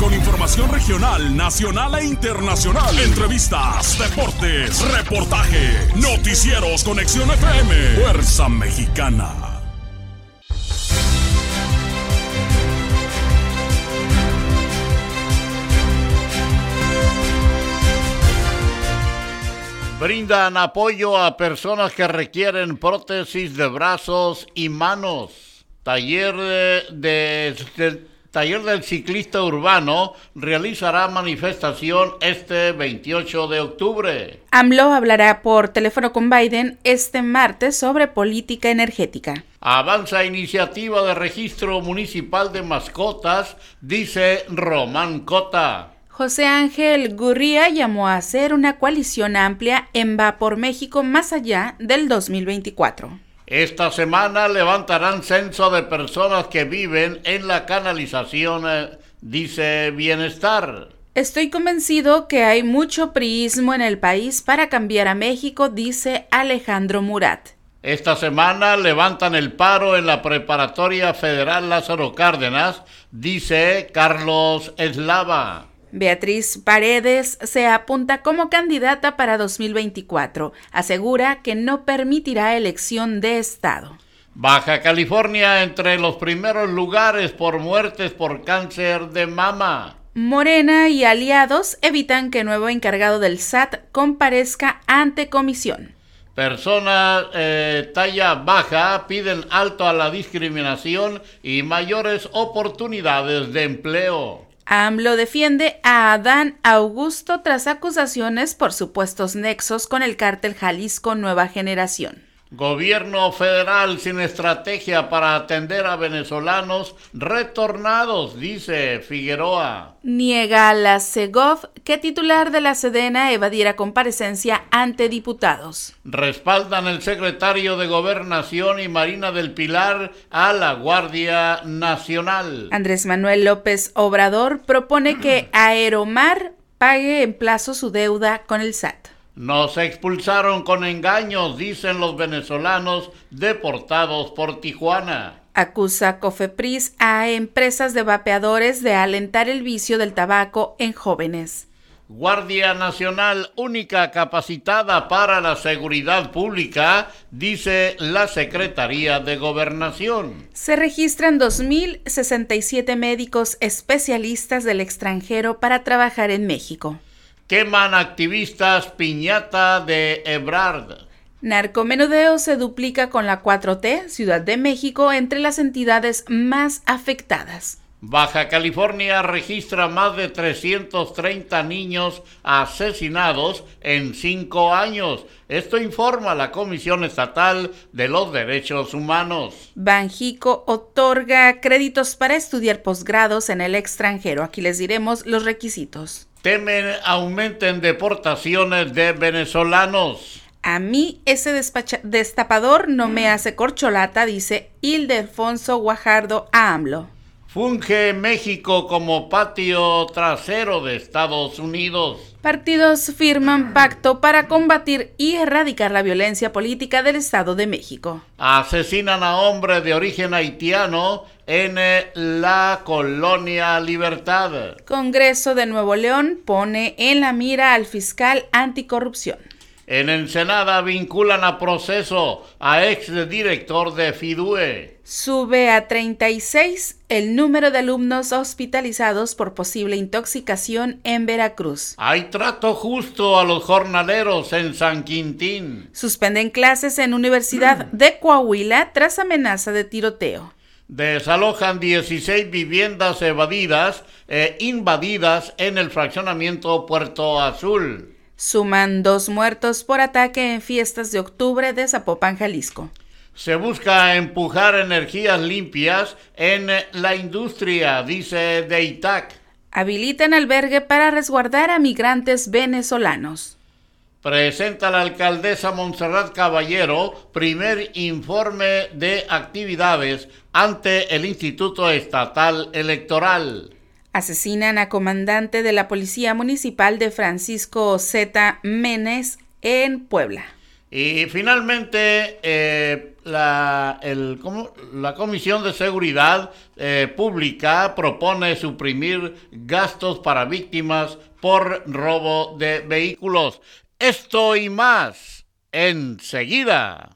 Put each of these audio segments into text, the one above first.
Con información regional, nacional e internacional. Entrevistas, deportes, reportaje, noticieros, conexión FM, Fuerza Mexicana. Brindan apoyo a personas que requieren prótesis de brazos y manos. Taller de Taller del Ciclista Urbano realizará manifestación este 28 de octubre. AMLO hablará por teléfono con Biden este martes sobre política energética. Avanza iniciativa de registro municipal de mascotas, dice Román Cota. José Ángel Gurría llamó a hacer una coalición amplia en Va por México más allá del 2024. Esta semana levantarán censo de personas que viven en la canalización, eh, dice Bienestar. Estoy convencido que hay mucho priismo en el país para cambiar a México, dice Alejandro Murat. Esta semana levantan el paro en la Preparatoria Federal Lázaro Cárdenas, dice Carlos Eslava. Beatriz Paredes se apunta como candidata para 2024. Asegura que no permitirá elección de Estado. Baja California entre los primeros lugares por muertes por cáncer de mama. Morena y aliados evitan que nuevo encargado del SAT comparezca ante comisión. Personas eh, talla baja piden alto a la discriminación y mayores oportunidades de empleo. AMLO defiende a Adán Augusto tras acusaciones por supuestos nexos con el cártel Jalisco Nueva Generación. Gobierno federal sin estrategia para atender a venezolanos retornados, dice Figueroa. Niega a la Segov que titular de la Sedena evadiera comparecencia ante diputados. Respaldan el secretario de Gobernación y Marina del Pilar a la Guardia Nacional. Andrés Manuel López Obrador propone que Aeromar pague en plazo su deuda con el SAT. Nos expulsaron con engaños, dicen los venezolanos deportados por Tijuana. Acusa Cofepris a empresas de vapeadores de alentar el vicio del tabaco en jóvenes. Guardia Nacional única capacitada para la seguridad pública, dice la Secretaría de Gobernación. Se registran 2.067 médicos especialistas del extranjero para trabajar en México. Queman activistas piñata de Ebrard. Narcomenudeo se duplica con la 4T, Ciudad de México, entre las entidades más afectadas. Baja California registra más de 330 niños asesinados en cinco años. Esto informa la Comisión Estatal de los Derechos Humanos. Banjico otorga créditos para estudiar posgrados en el extranjero. Aquí les diremos los requisitos. Temen aumenten deportaciones de venezolanos. A mí ese destapador no me hace corcholata, dice Ildefonso Guajardo a AMLO. Funge México como patio trasero de Estados Unidos. Partidos firman pacto para combatir y erradicar la violencia política del Estado de México. Asesinan a hombre de origen haitiano en la colonia Libertad. Congreso de Nuevo León pone en la mira al fiscal anticorrupción. En Ensenada vinculan a proceso a ex director de FIDUE. Sube a 36 el número de alumnos hospitalizados por posible intoxicación en Veracruz. Hay trato justo a los jornaleros en San Quintín. Suspenden clases en Universidad de Coahuila tras amenaza de tiroteo. Desalojan 16 viviendas evadidas e invadidas en el fraccionamiento Puerto Azul. Suman dos muertos por ataque en fiestas de octubre de Zapopan, Jalisco. Se busca empujar energías limpias en la industria, dice Deitac. Habilitan albergue para resguardar a migrantes venezolanos. Presenta la alcaldesa Montserrat Caballero primer informe de actividades ante el Instituto Estatal Electoral. Asesinan a comandante de la Policía Municipal de Francisco Z. Menes en Puebla. Y finalmente, eh, la, Comisión de Seguridad eh, Pública propone suprimir gastos para víctimas por robo de vehículos. Esto y más enseguida.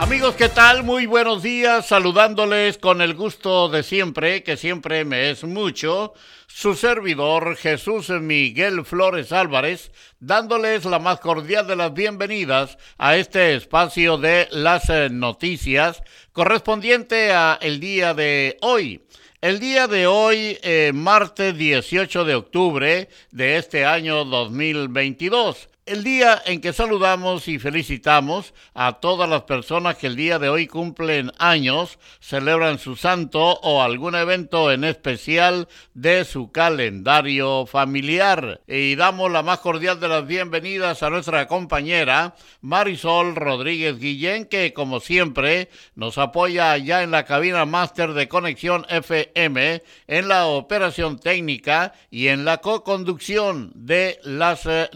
Amigos, ¿qué tal? Muy buenos días, saludándoles con el gusto de siempre, que siempre me es mucho, su servidor Jesús Miguel Flores Álvarez, dándoles la más cordial de las bienvenidas a este espacio de las eh, noticias correspondiente a el día de hoy. El día de hoy, eh, martes 18 de octubre de este año 2022 el día en que saludamos y felicitamos a todas las personas que el día de hoy cumplen años, celebran su santo o algún evento en especial de su calendario familiar. Y damos la más cordial de las bienvenidas a nuestra compañera Marisol Rodríguez Guillén, que como siempre nos apoya ya en la cabina máster de conexión FM, en la operación técnica y en la co-conducción de las eh,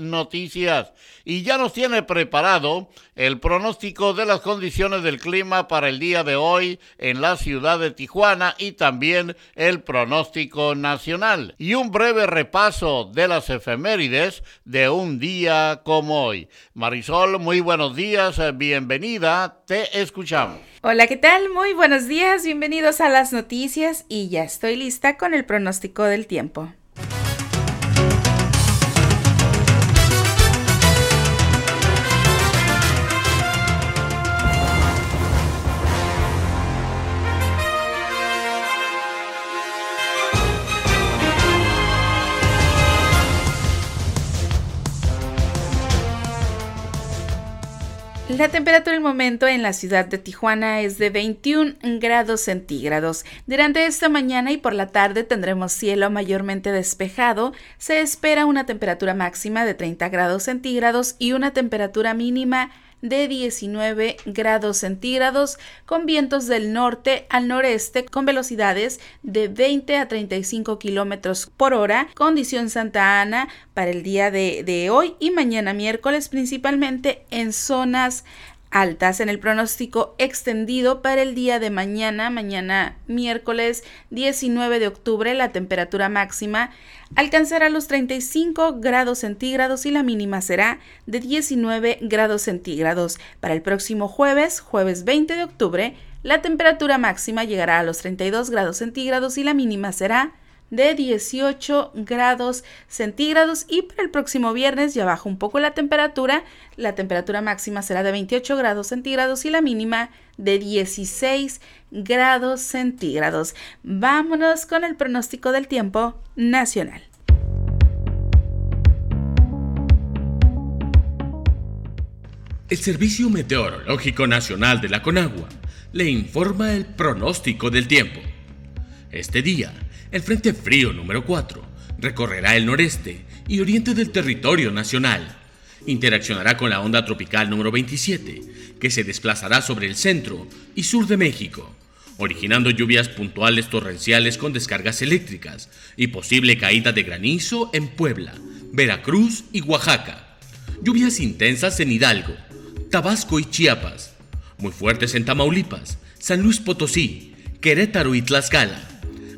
y ya nos tiene preparado el pronóstico de las condiciones del clima para el día de hoy en la ciudad de Tijuana y también el pronóstico nacional y un breve repaso de las efemérides de un día como hoy. Marisol, muy buenos días, bienvenida, te escuchamos. Hola, ¿qué tal? Muy buenos días, bienvenidos a las noticias y ya estoy lista con el pronóstico del tiempo. La temperatura del momento en la ciudad de Tijuana es de 21 grados centígrados. Durante esta mañana y por la tarde tendremos cielo mayormente despejado. Se espera una temperatura máxima de 30 grados centígrados y una temperatura mínima de 19 grados centígrados con vientos del norte al noreste con velocidades de 20 a 35 kilómetros por hora. Condición Santa Ana para el día de, de hoy y mañana miércoles, principalmente en zonas altas en el pronóstico extendido para el día de mañana, mañana miércoles 19 de octubre, la temperatura máxima alcanzará los 35 grados centígrados y la mínima será de 19 grados centígrados. Para el próximo jueves, jueves 20 de octubre, la temperatura máxima llegará a los 32 grados centígrados y la mínima será de 18 grados centígrados y para el próximo viernes ya baja un poco la temperatura, la temperatura máxima será de 28 grados centígrados y la mínima de 16 grados centígrados. Vámonos con el pronóstico del tiempo nacional. El Servicio Meteorológico Nacional de la Conagua le informa el pronóstico del tiempo. Este día, el Frente Frío número 4 recorrerá el noreste y oriente del territorio nacional. Interaccionará con la onda tropical número 27, que se desplazará sobre el centro y sur de México, originando lluvias puntuales torrenciales con descargas eléctricas y posible caída de granizo en Puebla, Veracruz y Oaxaca. Lluvias intensas en Hidalgo, Tabasco y Chiapas, muy fuertes en Tamaulipas, San Luis Potosí, Querétaro y Tlaxcala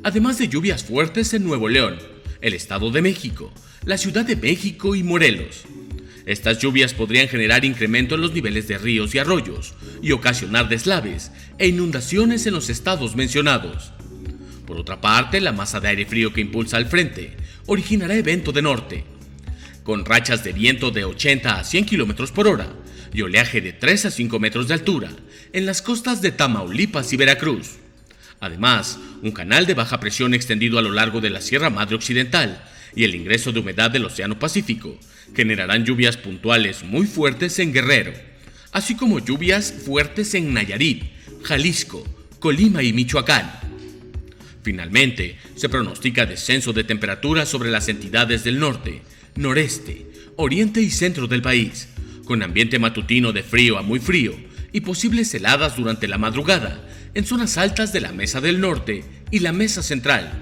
además de lluvias fuertes en Nuevo León, el Estado de México, la Ciudad de México y Morelos. Estas lluvias podrían generar incremento en los niveles de ríos y arroyos y ocasionar deslaves e inundaciones en los estados mencionados. Por otra parte, la masa de aire frío que impulsa al frente originará evento de norte, con rachas de viento de 80 a 100 km por hora y oleaje de 3 a 5 metros de altura en las costas de Tamaulipas y Veracruz. Además, un canal de baja presión extendido a lo largo de la Sierra Madre Occidental y el ingreso de humedad del Océano Pacífico generarán lluvias puntuales muy fuertes en Guerrero, así como lluvias fuertes en Nayarit, Jalisco, Colima y Michoacán. Finalmente, se pronostica descenso de temperaturas sobre las entidades del norte, noreste, oriente y centro del país, con ambiente matutino de frío a muy frío y posibles heladas durante la madrugada en zonas altas de la Mesa del Norte y la Mesa Central.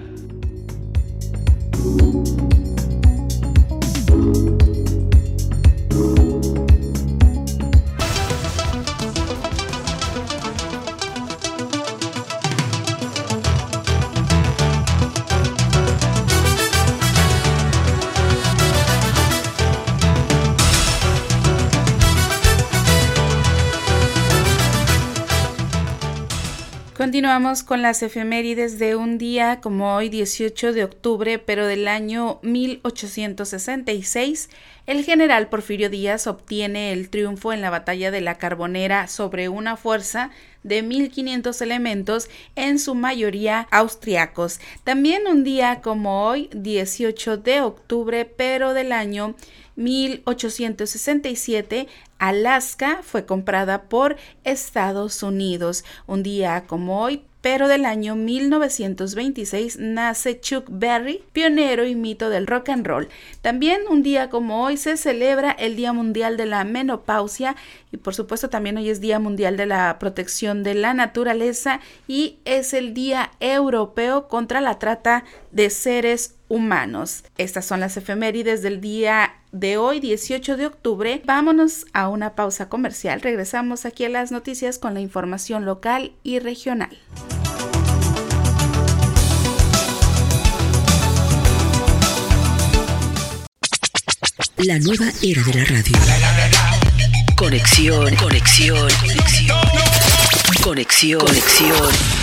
Continuamos con las efemérides de un día como hoy 18 de octubre, pero del año 1866. El general Porfirio Díaz obtiene el triunfo en la batalla de la Carbonera sobre una fuerza de 1500 elementos, en su mayoría austriacos. También un día como hoy, 18 de octubre, pero del año 1867, Alaska fue comprada por Estados Unidos. Un día como hoy, pero del año 1926 nace Chuck Berry, pionero y mito del rock and roll. También un día como hoy se celebra el Día Mundial de la Menopausia y por supuesto también hoy es Día Mundial de la Protección de la Naturaleza y es el Día Europeo contra la Trata de Seres Humanos. Estas son las efemérides del día de hoy, 18 de octubre. Vámonos a una pausa comercial. Regresamos aquí a las noticias con la información local y regional. La nueva era de la radio. Conexión, conexión, conexión. Conexión, conexión.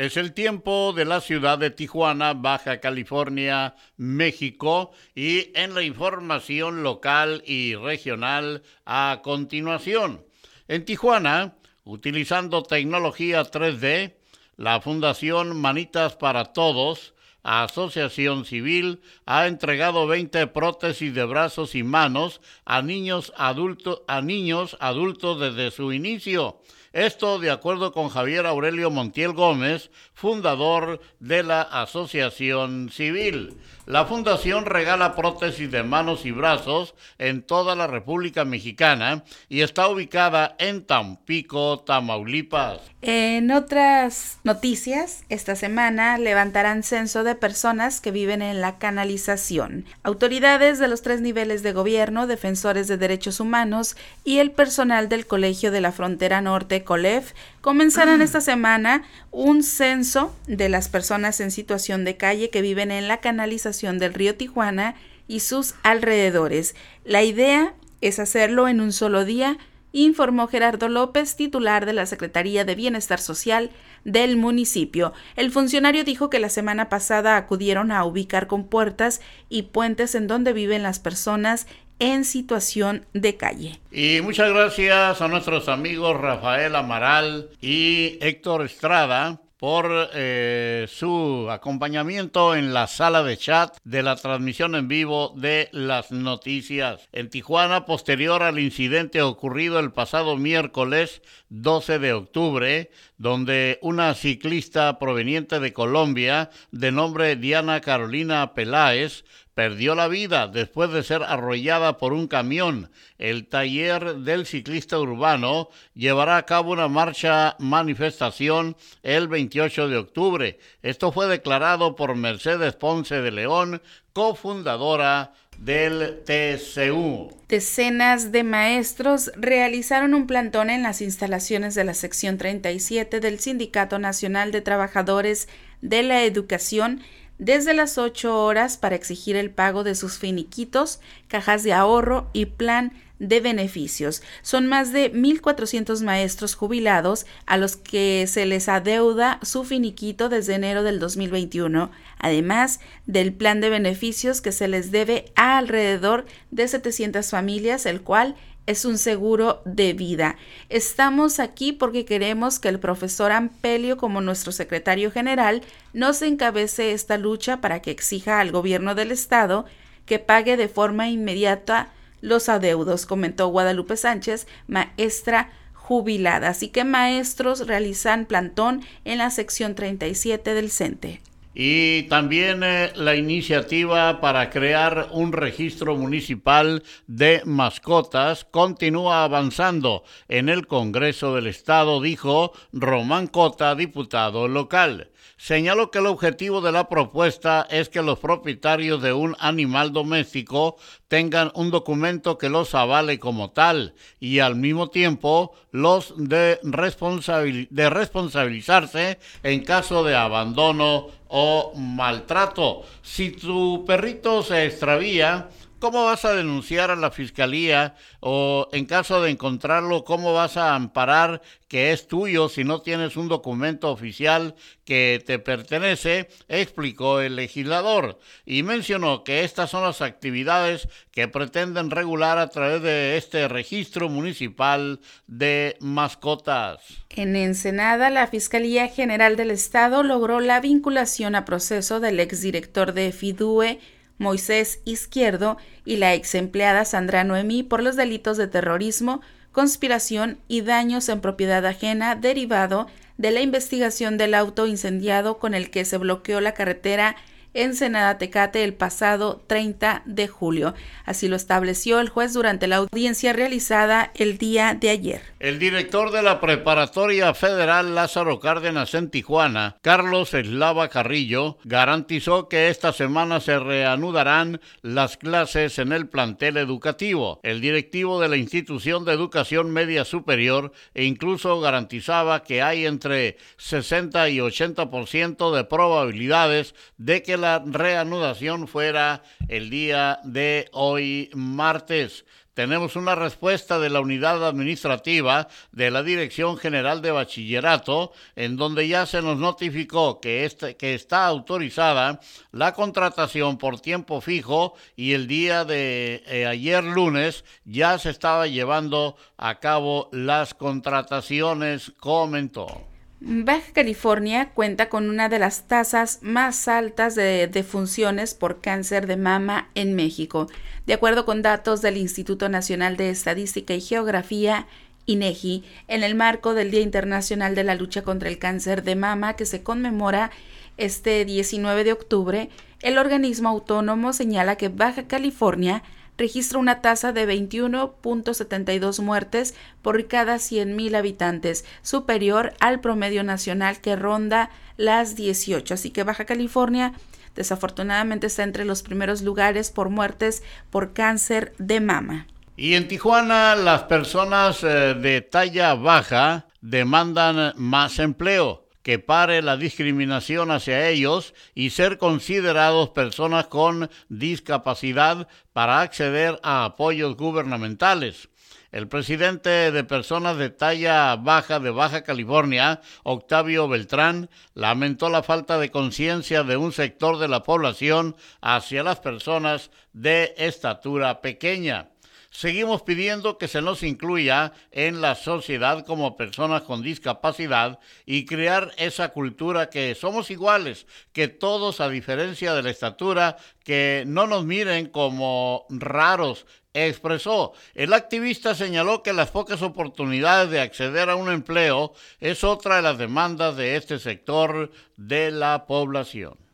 Es el tiempo de la ciudad de Tijuana, Baja California, México, y en la información local y regional a continuación. En Tijuana, utilizando tecnología 3D, la Fundación Manitas para Todos, Asociación Civil, ha entregado 20 prótesis de brazos y manos a niños, adultos, a niños adultos desde su inicio esto de acuerdo con Javier Aurelio Montiel Gómez, fundador de la Asociación Civil. La fundación regala prótesis de manos y brazos en toda la República Mexicana y está ubicada en Tampico, Tamaulipas. En otras noticias, esta semana levantarán censo de personas que viven en la canalización. Autoridades de los tres niveles de gobierno, defensores de derechos humanos y el personal del Colegio de la Frontera Norte, COLEF, comenzarán esta semana un censo de las personas en situación de calle que viven en la canalización del río Tijuana y sus alrededores. La idea es hacerlo en un solo día, informó Gerardo López, titular de la Secretaría de Bienestar Social del municipio. El funcionario dijo que la semana pasada acudieron a ubicar con puertas y puentes en donde viven las personas en situación de calle. Y muchas gracias a nuestros amigos Rafael Amaral y Héctor Estrada por eh, su acompañamiento en la sala de chat de la transmisión en vivo de las noticias. En Tijuana, posterior al incidente ocurrido el pasado miércoles 12 de octubre, donde una ciclista proveniente de Colombia, de nombre Diana Carolina Peláez, perdió la vida después de ser arrollada por un camión. El taller del ciclista urbano llevará a cabo una marcha manifestación el 28 de octubre. Esto fue declarado por Mercedes Ponce de León, cofundadora del TCU. Decenas de maestros realizaron un plantón en las instalaciones de la sección 37 del Sindicato Nacional de Trabajadores de la Educación desde las 8 horas para exigir el pago de sus finiquitos, cajas de ahorro y plan de beneficios. Son más de 1.400 maestros jubilados a los que se les adeuda su finiquito desde enero del 2021, además del plan de beneficios que se les debe a alrededor de 700 familias, el cual es un seguro de vida. Estamos aquí porque queremos que el profesor Ampelio, como nuestro secretario general, nos encabece esta lucha para que exija al gobierno del Estado que pague de forma inmediata los adeudos, comentó Guadalupe Sánchez, maestra jubilada. Así que maestros realizan plantón en la sección 37 del CENTE. Y también eh, la iniciativa para crear un registro municipal de mascotas continúa avanzando en el Congreso del Estado, dijo Román Cota, diputado local. Señaló que el objetivo de la propuesta es que los propietarios de un animal doméstico tengan un documento que los avale como tal y al mismo tiempo los de, de responsabilizarse en caso de abandono o maltrato. Si tu perrito se extravía, ¿Cómo vas a denunciar a la fiscalía o en caso de encontrarlo, cómo vas a amparar que es tuyo si no tienes un documento oficial que te pertenece? explicó el legislador y mencionó que estas son las actividades que pretenden regular a través de este registro municipal de mascotas. En Ensenada, la Fiscalía General del Estado logró la vinculación a proceso del exdirector de FIDUE Moisés Izquierdo y la ex empleada Sandra Noemí por los delitos de terrorismo, conspiración y daños en propiedad ajena derivado de la investigación del auto incendiado con el que se bloqueó la carretera Ensenada Tecate el pasado 30 de julio. Así lo estableció el juez durante la audiencia realizada el día de ayer. El director de la Preparatoria Federal Lázaro Cárdenas en Tijuana, Carlos Eslava Carrillo, garantizó que esta semana se reanudarán las clases en el plantel educativo. El directivo de la institución de educación media superior e incluso garantizaba que hay entre 60 y 80% de probabilidades de que la reanudación fuera el día de hoy martes. Tenemos una respuesta de la unidad administrativa de la Dirección General de Bachillerato, en donde ya se nos notificó que, este, que está autorizada la contratación por tiempo fijo y el día de eh, ayer lunes ya se estaba llevando a cabo las contrataciones, comentó. Baja California cuenta con una de las tasas más altas de defunciones por cáncer de mama en México. De acuerdo con datos del Instituto Nacional de Estadística y Geografía, INEGI, en el marco del Día Internacional de la Lucha contra el Cáncer de Mama que se conmemora este 19 de octubre, el organismo autónomo señala que Baja California registra una tasa de 21.72 muertes por cada 100.000 habitantes, superior al promedio nacional que ronda las 18. Así que Baja California desafortunadamente está entre los primeros lugares por muertes por cáncer de mama. Y en Tijuana las personas eh, de talla baja demandan más empleo que pare la discriminación hacia ellos y ser considerados personas con discapacidad para acceder a apoyos gubernamentales. El presidente de Personas de Talla Baja de Baja California, Octavio Beltrán, lamentó la falta de conciencia de un sector de la población hacia las personas de estatura pequeña seguimos pidiendo que se nos incluya en la sociedad como personas con discapacidad y crear esa cultura que somos iguales, que todos a diferencia de la estatura, que no nos miren como raros, expresó. El activista señaló que las pocas oportunidades de acceder a un empleo es otra de las demandas de este sector de la población.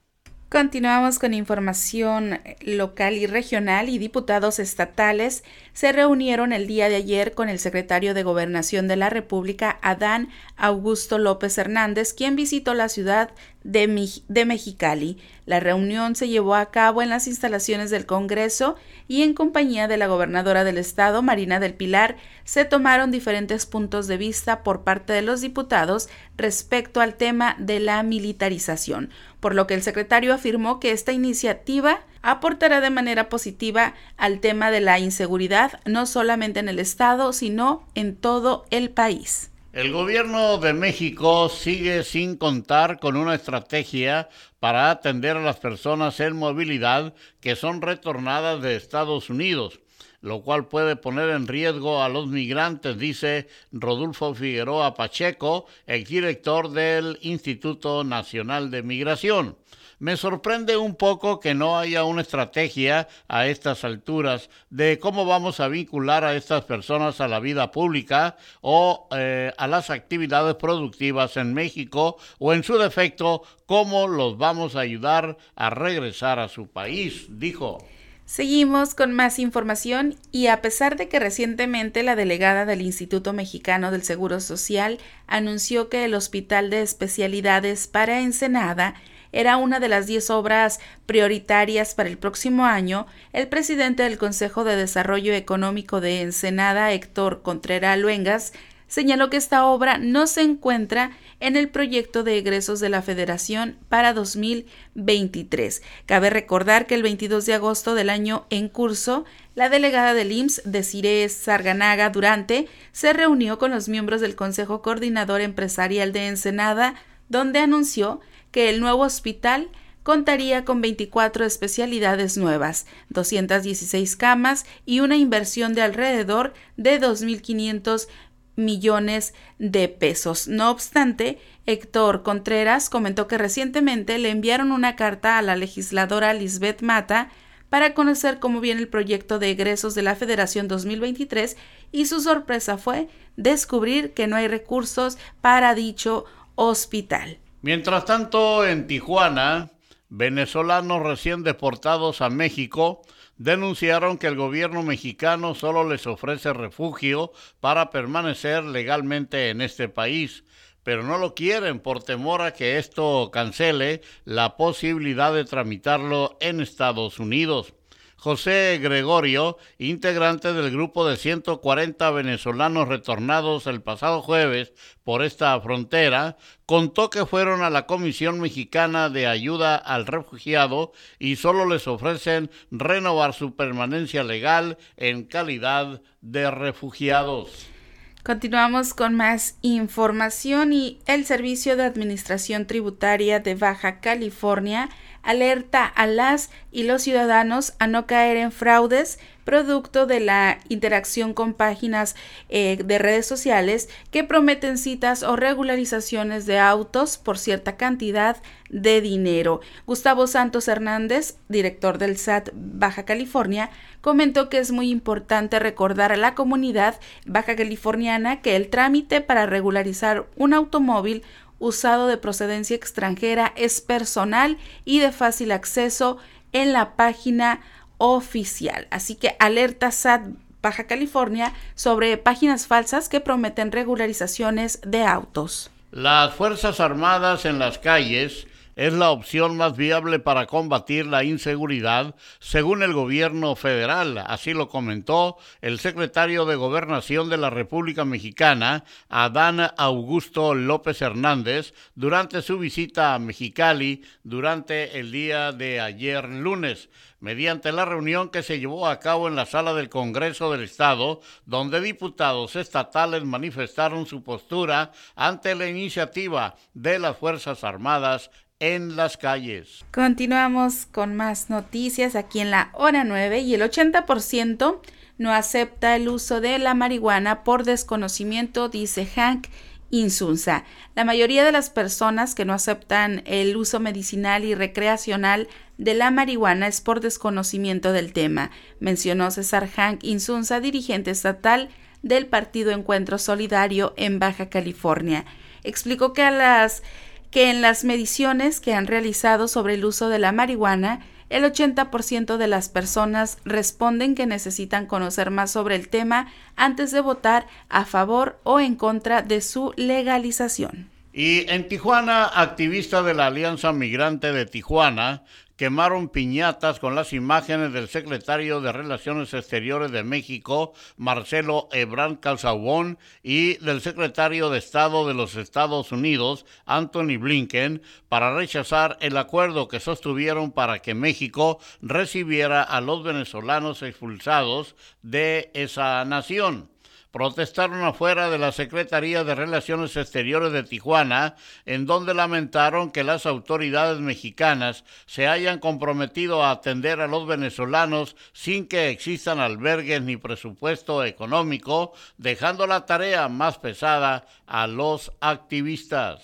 Continuamos con información local y regional y diputados estatales se reunieron el día de ayer con el secretario de Gobernación de la República, Adán Augusto López Hernández, quien visitó la ciudad de, Mexicali. La reunión se llevó a cabo en las instalaciones del Congreso y en compañía de la gobernadora del estado, Marina del Pilar, se tomaron diferentes puntos de vista por parte de los diputados respecto al tema de la militarización, por lo que el secretario afirmó que esta iniciativa aportará de manera positiva al tema de la inseguridad, no solamente en el estado, sino en todo el país. El gobierno de México sigue sin contar con una estrategia para atender a las personas en movilidad que son retornadas de Estados Unidos, lo cual puede poner en riesgo a los migrantes, dice Rodolfo Figueroa Pacheco, exdirector del Instituto Nacional de Migración. Me sorprende un poco que no haya una estrategia a estas alturas de cómo vamos a vincular a estas personas a la vida pública o eh, a las actividades productivas en México o en su defecto cómo los vamos a ayudar a regresar a su país, dijo. Seguimos con más información y a pesar de que recientemente la delegada del Instituto Mexicano del Seguro Social anunció que el Hospital de Especialidades para Ensenada era una de las diez obras prioritarias para el próximo año, el presidente del Consejo de Desarrollo Económico de Ensenada, Héctor Contreras Luengas, señaló que esta obra no se encuentra en el proyecto de egresos de la Federación para 2023. Cabe recordar que el 22 de agosto del año en curso, la delegada del IMSS, Desiree Sarganaga Durante, se reunió con los miembros del Consejo Coordinador Empresarial de Ensenada, donde anunció que el nuevo hospital contaría con 24 especialidades nuevas, 216 camas y una inversión de alrededor de 2.500 millones de pesos. No obstante, Héctor Contreras comentó que recientemente le enviaron una carta a la legisladora Lisbeth Mata para conocer cómo viene el proyecto de egresos de la Federación 2023 y su sorpresa fue descubrir que no hay recursos para dicho hospital. Mientras tanto, en Tijuana, venezolanos recién deportados a México denunciaron que el gobierno mexicano solo les ofrece refugio para permanecer legalmente en este país, pero no lo quieren por temor a que esto cancele la posibilidad de tramitarlo en Estados Unidos. José Gregorio, integrante del grupo de 140 venezolanos retornados el pasado jueves por esta frontera, contó que fueron a la Comisión Mexicana de Ayuda al Refugiado y solo les ofrecen renovar su permanencia legal en calidad de refugiados. Continuamos con más información y el Servicio de Administración Tributaria de Baja California alerta a las y los ciudadanos a no caer en fraudes producto de la interacción con páginas eh, de redes sociales que prometen citas o regularizaciones de autos por cierta cantidad de dinero. Gustavo Santos Hernández, director del SAT Baja California, comentó que es muy importante recordar a la comunidad baja californiana que el trámite para regularizar un automóvil usado de procedencia extranjera es personal y de fácil acceso en la página oficial. Así que alerta SAT Baja California sobre páginas falsas que prometen regularizaciones de autos. Las Fuerzas Armadas en las calles es la opción más viable para combatir la inseguridad, según el gobierno federal. Así lo comentó el secretario de Gobernación de la República Mexicana, Adán Augusto López Hernández, durante su visita a Mexicali durante el día de ayer lunes mediante la reunión que se llevó a cabo en la sala del Congreso del Estado, donde diputados estatales manifestaron su postura ante la iniciativa de las Fuerzas Armadas en las calles. Continuamos con más noticias aquí en la hora 9 y el 80% no acepta el uso de la marihuana por desconocimiento, dice Hank Insunza. La mayoría de las personas que no aceptan el uso medicinal y recreacional de la marihuana es por desconocimiento del tema, mencionó César Hank Insunza, dirigente estatal del Partido Encuentro Solidario en Baja California. Explicó que a las que en las mediciones que han realizado sobre el uso de la marihuana, el 80% de las personas responden que necesitan conocer más sobre el tema antes de votar a favor o en contra de su legalización. Y en Tijuana, activistas de la Alianza Migrante de Tijuana quemaron piñatas con las imágenes del secretario de Relaciones Exteriores de México, Marcelo Ebrard Calzabón, y del secretario de Estado de los Estados Unidos, Anthony Blinken, para rechazar el acuerdo que sostuvieron para que México recibiera a los venezolanos expulsados de esa nación protestaron afuera de la Secretaría de Relaciones Exteriores de Tijuana, en donde lamentaron que las autoridades mexicanas se hayan comprometido a atender a los venezolanos sin que existan albergues ni presupuesto económico, dejando la tarea más pesada a los activistas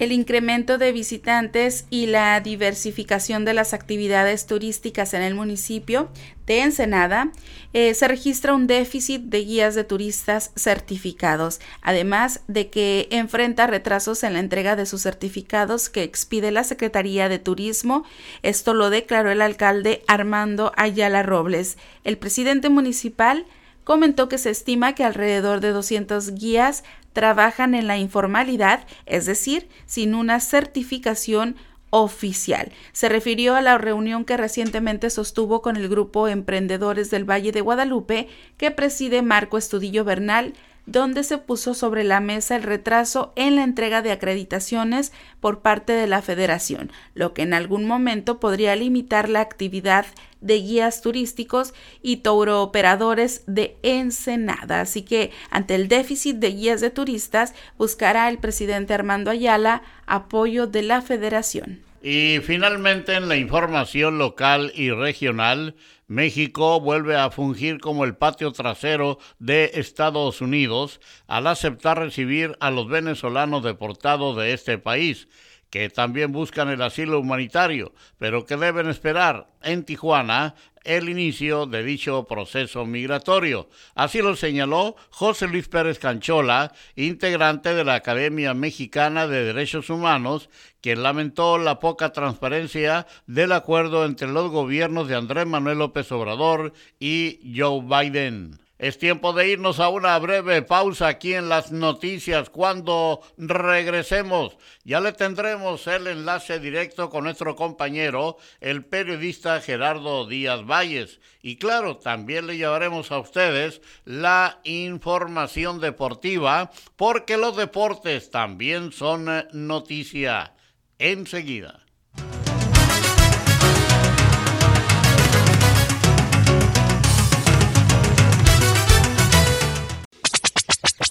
el incremento de visitantes y la diversificación de las actividades turísticas en el municipio de Ensenada, eh, se registra un déficit de guías de turistas certificados, además de que enfrenta retrasos en la entrega de sus certificados que expide la Secretaría de Turismo. Esto lo declaró el alcalde Armando Ayala Robles. El presidente municipal comentó que se estima que alrededor de 200 guías trabajan en la informalidad, es decir, sin una certificación oficial. Se refirió a la reunión que recientemente sostuvo con el grupo Emprendedores del Valle de Guadalupe que preside Marco Estudillo Bernal, donde se puso sobre la mesa el retraso en la entrega de acreditaciones por parte de la Federación, lo que en algún momento podría limitar la actividad de guías turísticos y tourooperadores de Ensenada. Así que ante el déficit de guías de turistas, buscará el presidente Armando Ayala apoyo de la Federación. Y finalmente en la información local y regional, México vuelve a fungir como el patio trasero de Estados Unidos al aceptar recibir a los venezolanos deportados de este país que también buscan el asilo humanitario, pero que deben esperar en Tijuana el inicio de dicho proceso migratorio. Así lo señaló José Luis Pérez Canchola, integrante de la Academia Mexicana de Derechos Humanos, quien lamentó la poca transparencia del acuerdo entre los gobiernos de Andrés Manuel López Obrador y Joe Biden. Es tiempo de irnos a una breve pausa aquí en las noticias. Cuando regresemos, ya le tendremos el enlace directo con nuestro compañero, el periodista Gerardo Díaz Valles. Y claro, también le llevaremos a ustedes la información deportiva, porque los deportes también son noticia. Enseguida.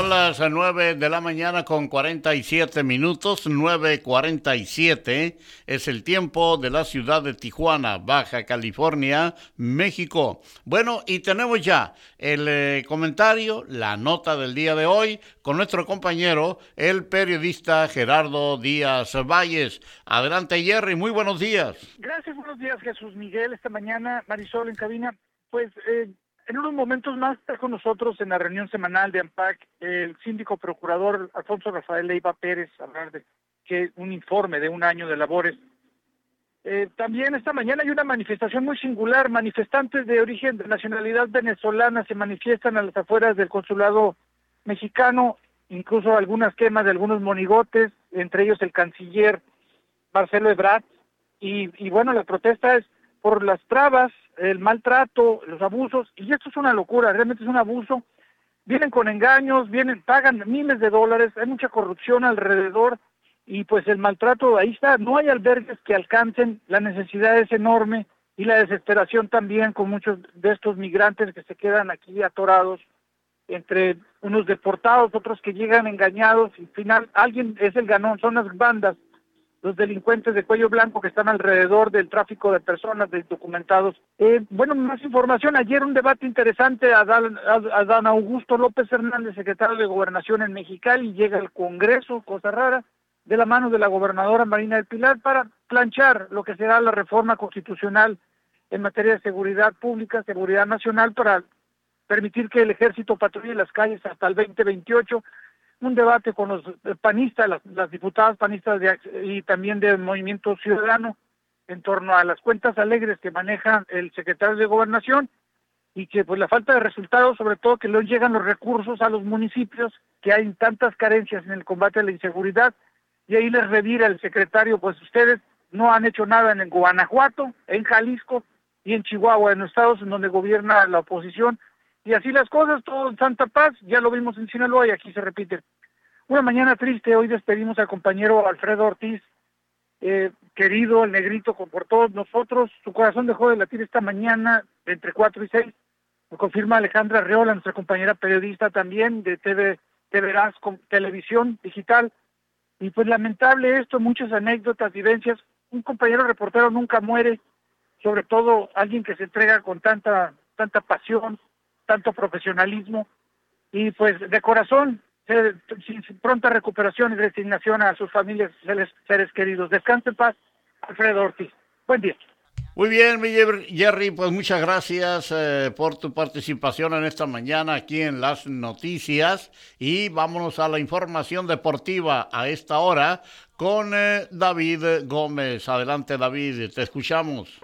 Las 9 de la mañana con 47 minutos, 9.47 es el tiempo de la ciudad de Tijuana, Baja California, México. Bueno, y tenemos ya el eh, comentario, la nota del día de hoy con nuestro compañero, el periodista Gerardo Díaz Valles. Adelante, Jerry, muy buenos días. Gracias, buenos días, Jesús Miguel. Esta mañana, Marisol en cabina. Pues eh, en unos momentos más está con nosotros en la reunión semanal de AMPAC el síndico procurador Alfonso Rafael Leiva Pérez, hablar de que un informe de un año de labores. Eh, también esta mañana hay una manifestación muy singular. Manifestantes de origen de nacionalidad venezolana se manifiestan a las afueras del consulado mexicano, incluso algunas quemas de algunos monigotes, entre ellos el canciller Marcelo Ebrard. Y bueno, la protesta es por las trabas, el maltrato, los abusos, y esto es una locura, realmente es un abuso. Vienen con engaños, vienen, pagan miles de dólares, hay mucha corrupción alrededor y pues el maltrato ahí está, no hay albergues que alcancen, la necesidad es enorme y la desesperación también con muchos de estos migrantes que se quedan aquí atorados entre unos deportados, otros que llegan engañados y al final alguien es el ganón, son las bandas los delincuentes de cuello blanco que están alrededor del tráfico de personas, de documentados. Eh, bueno, más información. Ayer un debate interesante. a Dan Augusto López Hernández, secretario de Gobernación en Mexicali, llega al Congreso, cosa rara, de la mano de la gobernadora Marina del Pilar para planchar lo que será la reforma constitucional en materia de seguridad pública, seguridad nacional, para permitir que el ejército patrulle las calles hasta el 2028 un debate con los panistas, las, diputadas panistas y también del Movimiento Ciudadano en torno a las cuentas alegres que maneja el secretario de Gobernación y que pues la falta de resultados, sobre todo que no llegan los recursos a los municipios, que hay tantas carencias en el combate a la inseguridad, y ahí les revira el secretario, pues ustedes no han hecho nada en Guanajuato, en Jalisco y en Chihuahua, en los estados en donde gobierna la oposición, y así las cosas, todo en Santa Paz, ya lo vimos en Sinaloa y aquí se repite. Una mañana triste, hoy despedimos al compañero Alfredo Ortiz, eh, querido, el negrito por todos nosotros. Su corazón dejó de latir esta mañana entre 4 y 6. Lo confirma Alejandra Reola, nuestra compañera periodista también de TV, TVRAS, con televisión digital. Y pues lamentable esto, muchas anécdotas, vivencias. Un compañero reportero nunca muere, sobre todo alguien que se entrega con tanta, tanta pasión, tanto profesionalismo y pues de corazón, pronta recuperación y resignación a sus familias, seres, seres queridos. Descanse en paz, Alfredo Ortiz. Buen día. Muy bien, Jerry, pues muchas gracias eh, por tu participación en esta mañana aquí en las noticias y vámonos a la información deportiva a esta hora con eh, David Gómez. Adelante, David, te escuchamos.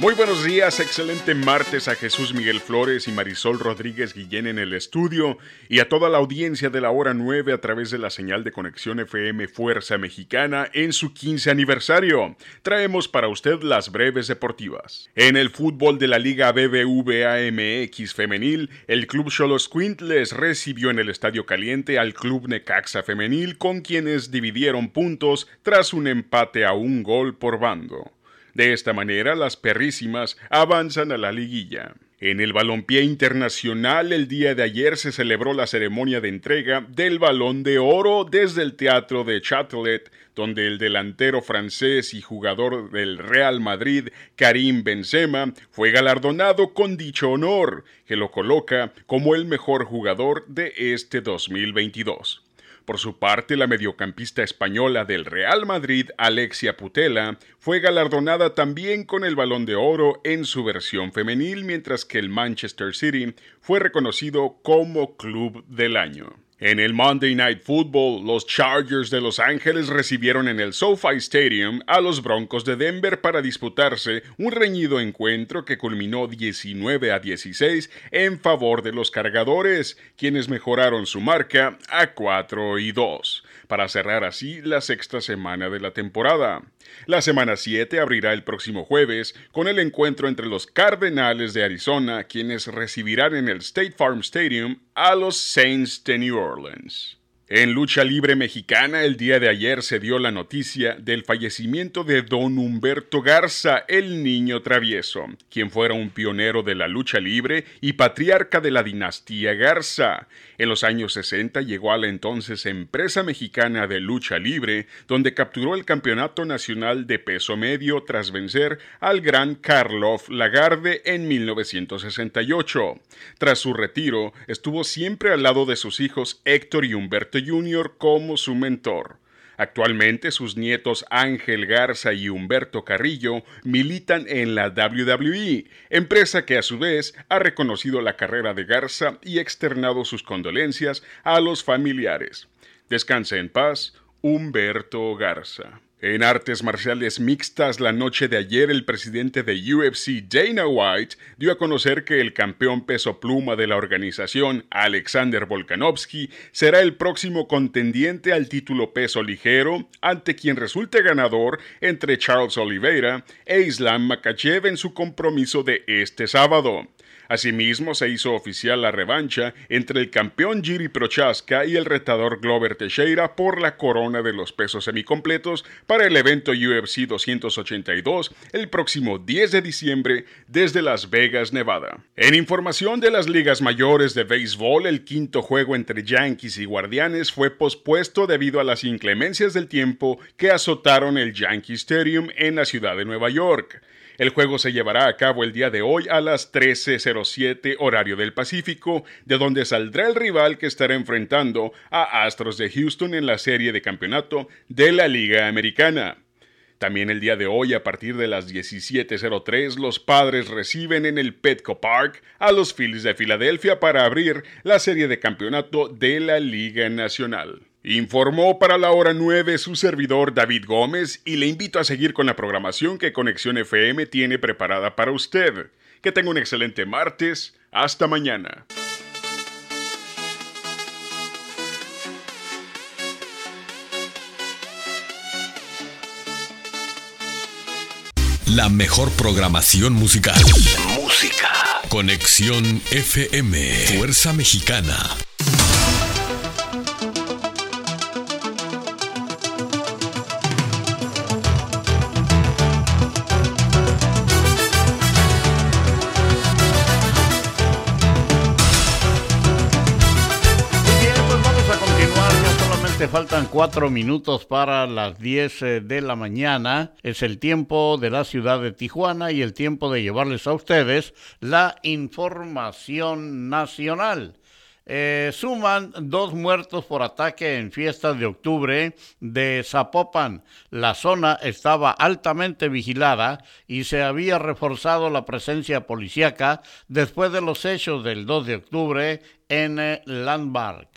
Muy buenos días, excelente martes a Jesús Miguel Flores y Marisol Rodríguez Guillén en el estudio y a toda la audiencia de la hora 9 a través de la señal de conexión FM Fuerza Mexicana en su 15 aniversario. Traemos para usted las breves deportivas. En el fútbol de la Liga BBVA MX femenil, el Club Cholos Quintles recibió en el Estadio Caliente al Club Necaxa femenil con quienes dividieron puntos tras un empate a un gol por bando. De esta manera, las perrísimas avanzan a la liguilla. En el balompié internacional, el día de ayer se celebró la ceremonia de entrega del Balón de Oro desde el Teatro de Châtelet, donde el delantero francés y jugador del Real Madrid, Karim Benzema, fue galardonado con dicho honor, que lo coloca como el mejor jugador de este 2022. Por su parte, la mediocampista española del Real Madrid, Alexia Putela, fue galardonada también con el Balón de Oro en su versión femenil, mientras que el Manchester City fue reconocido como Club del Año. En el Monday Night Football, los Chargers de Los Ángeles recibieron en el SoFi Stadium a los Broncos de Denver para disputarse un reñido encuentro que culminó 19 a 16 en favor de los cargadores, quienes mejoraron su marca a 4 y 2 para cerrar así la sexta semana de la temporada. La semana 7 abrirá el próximo jueves con el encuentro entre los Cardenales de Arizona, quienes recibirán en el State Farm Stadium a los Saints de New Orleans. En lucha libre mexicana, el día de ayer se dio la noticia del fallecimiento de don Humberto Garza, el niño travieso, quien fuera un pionero de la lucha libre y patriarca de la dinastía Garza. En los años 60 llegó a la entonces empresa mexicana de lucha libre, donde capturó el campeonato nacional de peso medio tras vencer al gran Karloff Lagarde en 1968. Tras su retiro, estuvo siempre al lado de sus hijos Héctor y Humberto Jr. como su mentor. Actualmente sus nietos Ángel Garza y Humberto Carrillo militan en la WWE, empresa que a su vez ha reconocido la carrera de Garza y externado sus condolencias a los familiares. Descanse en paz, Humberto Garza. En artes marciales mixtas, la noche de ayer el presidente de UFC, Dana White, dio a conocer que el campeón peso pluma de la organización, Alexander Volkanovski, será el próximo contendiente al título peso ligero ante quien resulte ganador entre Charles Oliveira e Islam Makachev en su compromiso de este sábado. Asimismo, se hizo oficial la revancha entre el campeón Giri Prochaska y el retador Glover Teixeira por la corona de los pesos semicompletos para el evento UFC 282 el próximo 10 de diciembre desde Las Vegas, Nevada. En información de las ligas mayores de béisbol, el quinto juego entre Yankees y Guardianes fue pospuesto debido a las inclemencias del tiempo que azotaron el Yankee Stadium en la ciudad de Nueva York. El juego se llevará a cabo el día de hoy a las 13.07 horario del Pacífico, de donde saldrá el rival que estará enfrentando a Astros de Houston en la serie de campeonato de la Liga Americana. También el día de hoy, a partir de las 17.03, los padres reciben en el Petco Park a los Phillies de Filadelfia para abrir la serie de campeonato de la Liga Nacional. Informó para la hora 9 su servidor David Gómez y le invito a seguir con la programación que Conexión FM tiene preparada para usted. Que tenga un excelente martes. Hasta mañana. La mejor programación musical. Música. Conexión FM. Fuerza Mexicana. Faltan cuatro minutos para las 10 eh, de la mañana. Es el tiempo de la ciudad de Tijuana y el tiempo de llevarles a ustedes la información nacional. Eh, suman dos muertos por ataque en fiestas de octubre de Zapopan. La zona estaba altamente vigilada y se había reforzado la presencia policíaca después de los hechos del 2 de octubre eh.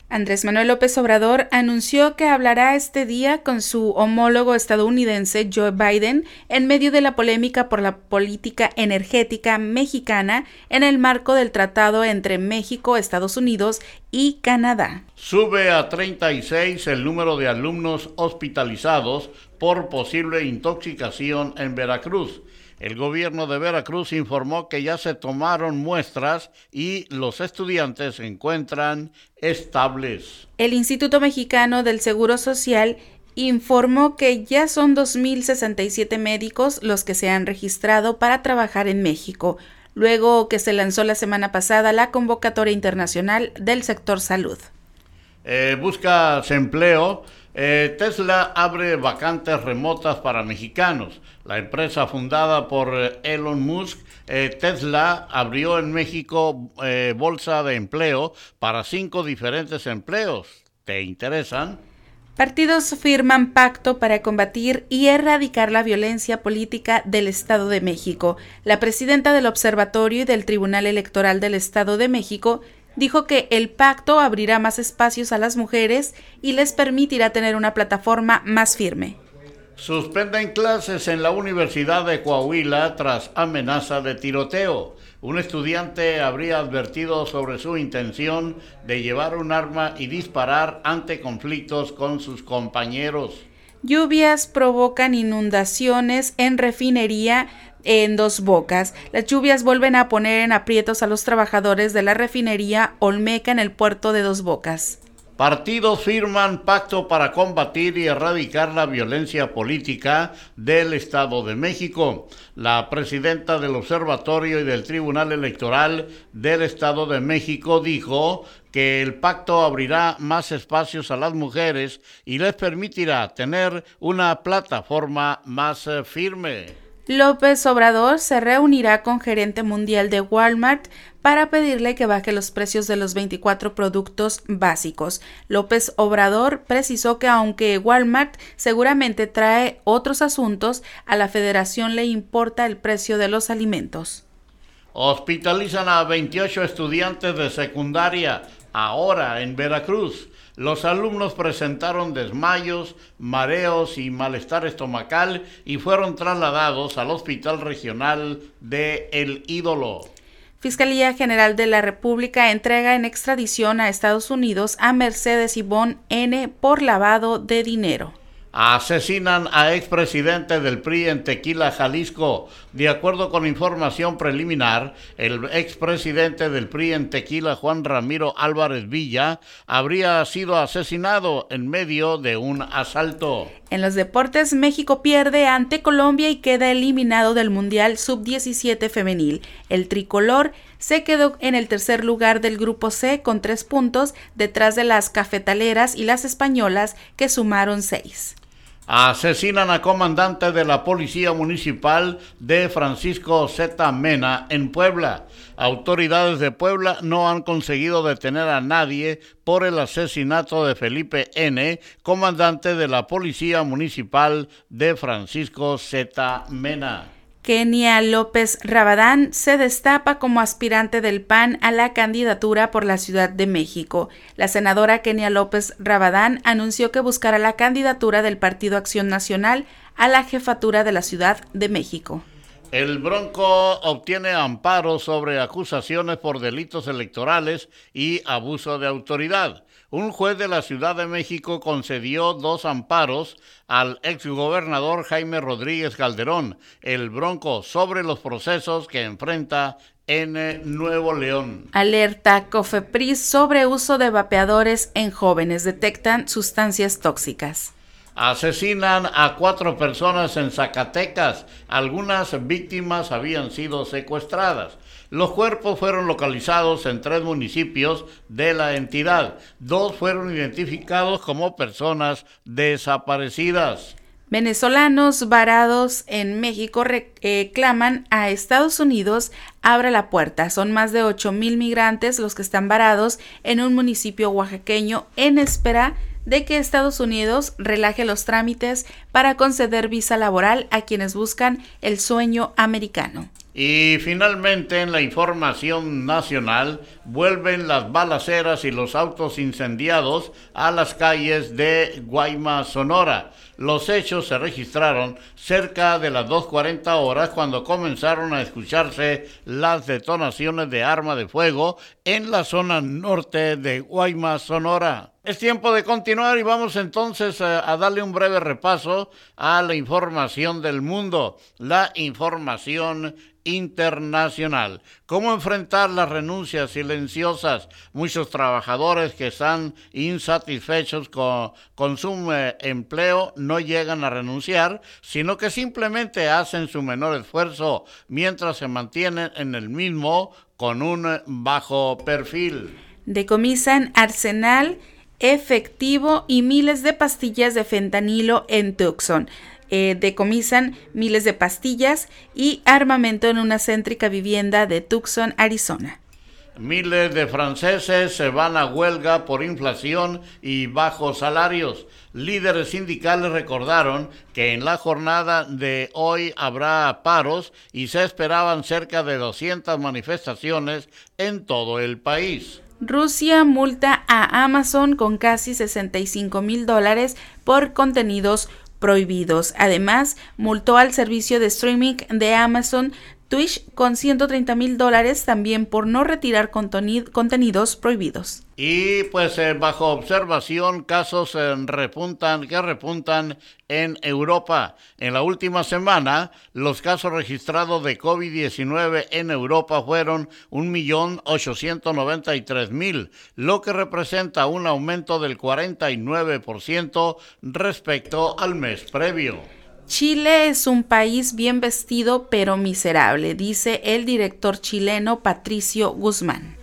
Andrés Manuel López Obrador anunció que hablará este día con su homólogo estadounidense Joe Biden en medio de la polémica por la política energética mexicana en el marco del tratado entre México, Estados Unidos y Canadá. Sube a 36 el número de alumnos hospitalizados por posible intoxicación en Veracruz. El gobierno de Veracruz informó que ya se tomaron muestras y los estudiantes se encuentran estables. El Instituto Mexicano del Seguro Social informó que ya son 2.067 médicos los que se han registrado para trabajar en México, luego que se lanzó la semana pasada la convocatoria internacional del sector salud. Eh, buscas empleo. Eh, Tesla abre vacantes remotas para mexicanos. La empresa fundada por eh, Elon Musk, eh, Tesla, abrió en México bolsa de empleo para cinco diferentes empleos. ¿Te interesan? Partidos firman pacto para combatir y erradicar la violencia política del Estado de México. La presidenta del Observatorio y del Tribunal Electoral del Estado de México dijo que el pacto abrirá más espacios a las mujeres y les permitirá tener una plataforma más firme. Suspenden clases en la Universidad de Coahuila tras amenaza de tiroteo. Un estudiante habría advertido sobre su intención de llevar un arma y disparar ante conflictos con sus compañeros. Lluvias provocan inundaciones en refinería en Dos Bocas. Las lluvias vuelven a poner en aprietos a los trabajadores de la refinería Olmeca en el puerto de Dos Bocas. Partidos firman pacto para combatir y erradicar la violencia política del Estado de México. La presidenta del Observatorio y del Tribunal Electoral del Estado de México dijo que el pacto abrirá más espacios a las mujeres y les permitirá tener una plataforma más eh, firme. López Obrador se reunirá con gerente mundial de Walmart para pedirle que baje los precios de los 24 productos básicos. López Obrador precisó que aunque Walmart seguramente trae otros asuntos, a la federación le importa el precio de los alimentos. Hospitalizan a 28 estudiantes de secundaria ahora en Veracruz. Los alumnos presentaron desmayos, mareos y malestar estomacal y fueron trasladados al Hospital Regional de El Ídolo. Fiscalía General de la República entrega en extradición a Estados Unidos a Mercedes Ivonne N. por lavado de dinero. Asesinan a expresidente del PRI en Tequila, Jalisco. De acuerdo con información preliminar, el expresidente del PRI en Tequila, Juan Ramiro Álvarez Villa, habría sido asesinado en medio de un asalto. En los deportes, México pierde ante Colombia y queda eliminado del Mundial Sub-17 femenil. El tricolor se quedó en el tercer lugar del grupo C con tres puntos detrás de las cafetaleras y las españolas que sumaron seis. Asesinan a comandante de la Policía Municipal de Francisco Z. Mena en Puebla. Autoridades de Puebla no han conseguido detener a nadie por el asesinato de Felipe N., comandante de la Policía Municipal de Francisco Z. Mena. Kenia López Rabadán se destapa como aspirante del PAN a la candidatura por la Ciudad de México. La senadora Kenia López Rabadán anunció que buscará la candidatura del Partido Acción Nacional a la jefatura de la Ciudad de México. El Bronco obtiene amparo sobre acusaciones por delitos electorales y abuso de autoridad un juez de la Ciudad de México concedió dos amparos al exgobernador Jaime Rodríguez Calderón, el Bronco, sobre los procesos que enfrenta en Nuevo León. Alerta COFEPRIS sobre uso de vapeadores en jóvenes. Detectan sustancias tóxicas. Asesinan a cuatro personas en Zacatecas. Algunas víctimas habían sido secuestradas. Los cuerpos fueron localizados en tres municipios de la entidad. Dos fueron identificados como personas desaparecidas. Venezolanos varados en México reclaman a Estados Unidos abra la puerta. Son más de 8 mil migrantes los que están varados en un municipio oaxaqueño en espera de que Estados Unidos relaje los trámites para conceder visa laboral a quienes buscan el sueño americano. Y finalmente en la información nacional vuelven las balaceras y los autos incendiados a las calles de Guaymas, Sonora. Los hechos se registraron cerca de las 2.40 horas cuando comenzaron a escucharse las detonaciones de arma de fuego en la zona norte de Guaymas, Sonora. Es tiempo de continuar y vamos entonces a, a, darle un breve repaso a la información del mundo, la información internacional. ¿Cómo enfrentar las renuncias silenciosas? Muchos trabajadores que están insatisfechos con, su eh, empleo no llegan a renunciar, sino que simplemente hacen su menor esfuerzo mientras se mantienen en el mismo con un bajo perfil. Decomisan arsenal efectivo y miles de pastillas de fentanilo en Tucson. Eh, decomisan miles de pastillas y armamento en una céntrica vivienda de Tucson, Arizona. Miles de franceses se van a huelga por inflación y bajos salarios. Líderes sindicales recordaron que en la jornada de hoy habrá paros y se esperaban cerca de 200 manifestaciones en todo el país. Rusia multa a Amazon con casi 65 mil dólares por contenidos prohibidos. Además, multó al servicio de streaming de Amazon Twitch con 130 mil dólares también por no retirar contenidos prohibidos. Y pues eh, bajo observación casos eh, repuntan, que repuntan en Europa. En la última semana los casos registrados de COVID-19 en Europa fueron 1.893.000, lo que representa un aumento del 49% respecto al mes previo. Chile es un país bien vestido pero miserable, dice el director chileno Patricio Guzmán.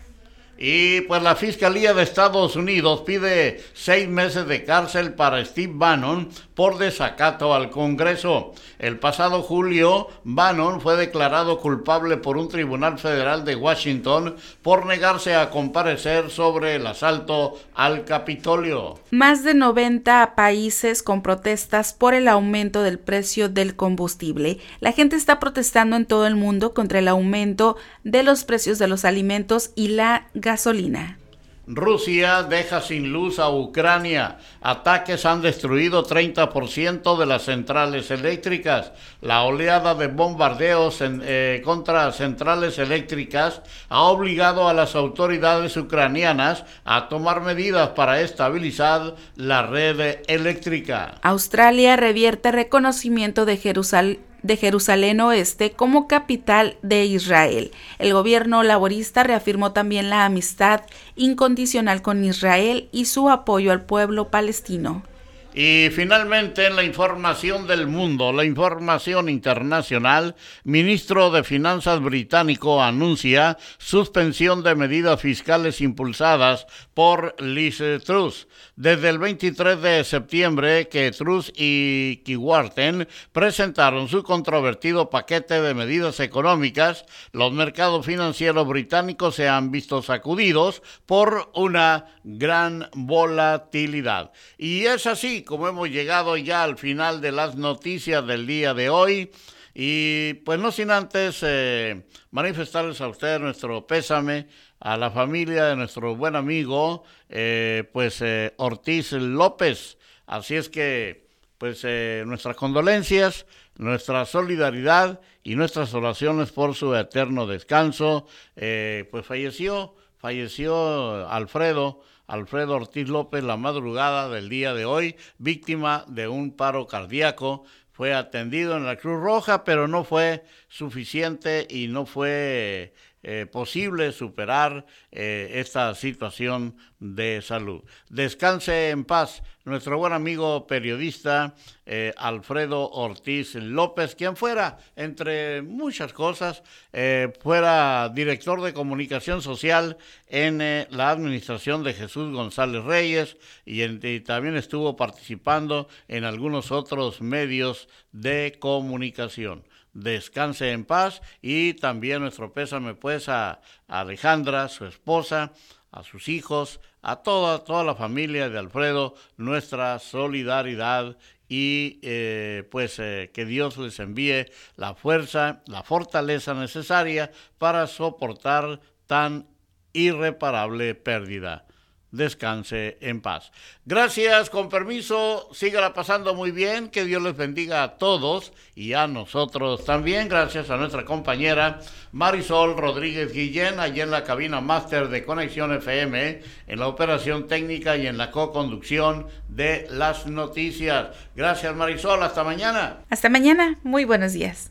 Y pues la Fiscalía de Estados Unidos pide seis meses de cárcel para Steve Bannon por desacato al Congreso. El pasado julio, Bannon fue declarado culpable por un tribunal federal de Washington por negarse a comparecer sobre el asalto al Capitolio. Más de 90 países con protestas por el aumento del precio del combustible. La gente está protestando en todo el mundo contra el aumento de los precios de los alimentos y la gasolina. Rusia deja sin luz a Ucrania. Ataques han destruido 30% de las centrales eléctricas. La oleada de bombardeos eh, contra centrales eléctricas ha obligado a las autoridades ucranianas a tomar medidas para estabilizar la red eléctrica. Australia revierte reconocimiento de Jerusalén de Jerusalén Oeste como capital de Israel. El gobierno laborista reafirmó también la amistad incondicional con Israel y su apoyo al pueblo palestino. Y finalmente en la información del mundo, la información internacional, ministro de Finanzas británico anuncia suspensión de medidas fiscales impulsadas por Liz Truss. Desde el 23 de septiembre que Truss y Kiwarten presentaron su controvertido paquete de medidas económicas, los mercados financieros británicos se han visto sacudidos por una gran volatilidad. Y es así como hemos llegado ya al final de las noticias del día de hoy. Y pues no sin antes eh, manifestarles a ustedes nuestro pésame a la familia de nuestro buen amigo, eh, pues eh, Ortiz López. Así es que, pues nuestras condolencias, nuestra solidaridad y nuestras oraciones por su eterno descanso. pues falleció, falleció Alfredo Alfredo Ortiz López la madrugada del día de hoy, víctima de un paro cardíaco. Fue atendido en la Cruz Roja, pero no fue suficiente y no fue eh, posible superar eh, esta situación de salud. Descanse en paz nuestro buen amigo periodista eh, Alfredo Ortiz López, quien fuera, entre muchas cosas, fuera director de comunicación social en la administración de Jesús González Reyes y, y también estuvo participando en algunos otros medios de comunicación descanse en paz. Y también nuestro pésame pues a, Alejandra, su esposa, a sus hijos, a toda, toda la familia de Alfredo, nuestra solidaridad y eh, pues eh, que Dios les envíe la fuerza, la fortaleza necesaria para soportar tan irreparable pérdida descanse en paz. Gracias, con permiso, sígala pasando muy bien, que Dios les bendiga a todos y a nosotros también, gracias a nuestra compañera Marisol Rodríguez Guillén, allí en la cabina máster de Conexión FM, en la operación técnica y en la co-conducción de las noticias. Gracias Marisol, hasta mañana. Hasta mañana, muy buenos días.